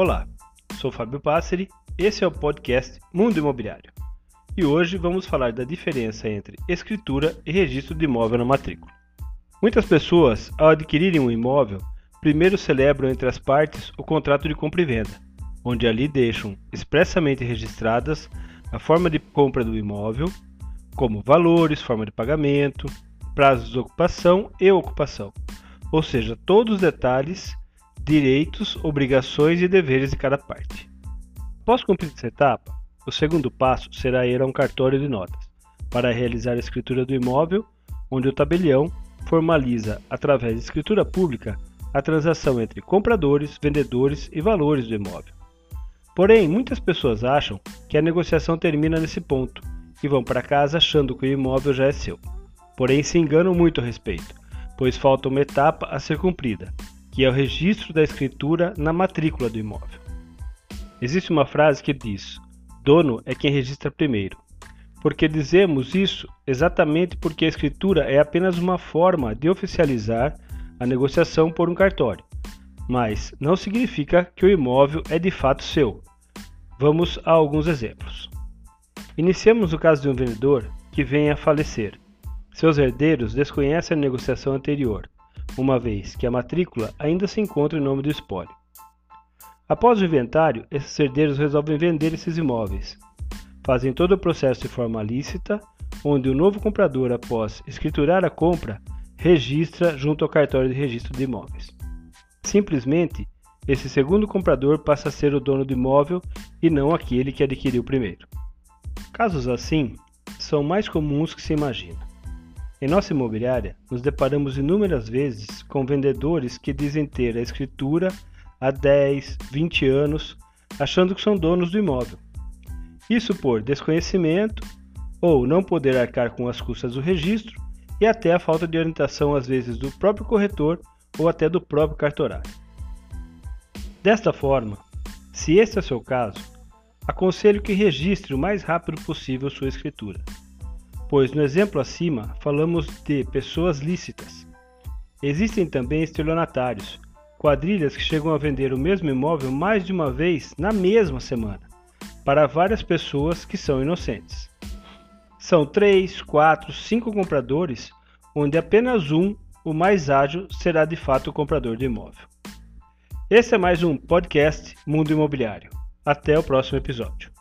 Olá, sou Fábio Passeri, esse é o podcast Mundo Imobiliário. E hoje vamos falar da diferença entre escritura e registro de imóvel na matrícula. Muitas pessoas, ao adquirirem um imóvel, primeiro celebram entre as partes o contrato de compra e venda, onde ali deixam expressamente registradas a forma de compra do imóvel, como valores, forma de pagamento, prazos de ocupação e ocupação, ou seja, todos os detalhes, direitos, obrigações e deveres de cada parte. Após cumprir essa etapa, o segundo passo será ir a um cartório de notas para realizar a escritura do imóvel, onde o tabelião formaliza, através de escritura pública, a transação entre compradores, vendedores e valores do imóvel. Porém, muitas pessoas acham que a negociação termina nesse ponto e vão para casa achando que o imóvel já é seu. Porém, se enganam muito a respeito, pois falta uma etapa a ser cumprida, que é o registro da escritura na matrícula do imóvel. Existe uma frase que diz: dono é quem registra primeiro. Porque dizemos isso exatamente porque a escritura é apenas uma forma de oficializar a negociação por um cartório, mas não significa que o imóvel é de fato seu, Vamos a alguns exemplos. Iniciamos o caso de um vendedor que vem a falecer. Seus herdeiros desconhecem a negociação anterior, uma vez que a matrícula ainda se encontra em nome do espólio. Após o inventário, esses herdeiros resolvem vender esses imóveis. Fazem todo o processo de forma lícita, onde o novo comprador, após escriturar a compra, registra junto ao cartório de registro de imóveis. Simplesmente, esse segundo comprador passa a ser o dono do imóvel e não aquele que adquiriu primeiro. Casos assim são mais comuns que se imagina. Em nossa imobiliária, nos deparamos inúmeras vezes com vendedores que dizem ter a escritura há 10, 20 anos, achando que são donos do imóvel. Isso por desconhecimento ou não poder arcar com as custas do registro e até a falta de orientação às vezes do próprio corretor ou até do próprio cartorário. Desta forma, se este é o seu caso, aconselho que registre o mais rápido possível sua escritura, pois no exemplo acima falamos de pessoas lícitas. Existem também estelionatários, quadrilhas que chegam a vender o mesmo imóvel mais de uma vez na mesma semana, para várias pessoas que são inocentes. São três, quatro, cinco compradores, onde apenas um, o mais ágil, será de fato o comprador de imóvel. Esse é mais um podcast Mundo Imobiliário. Até o próximo episódio.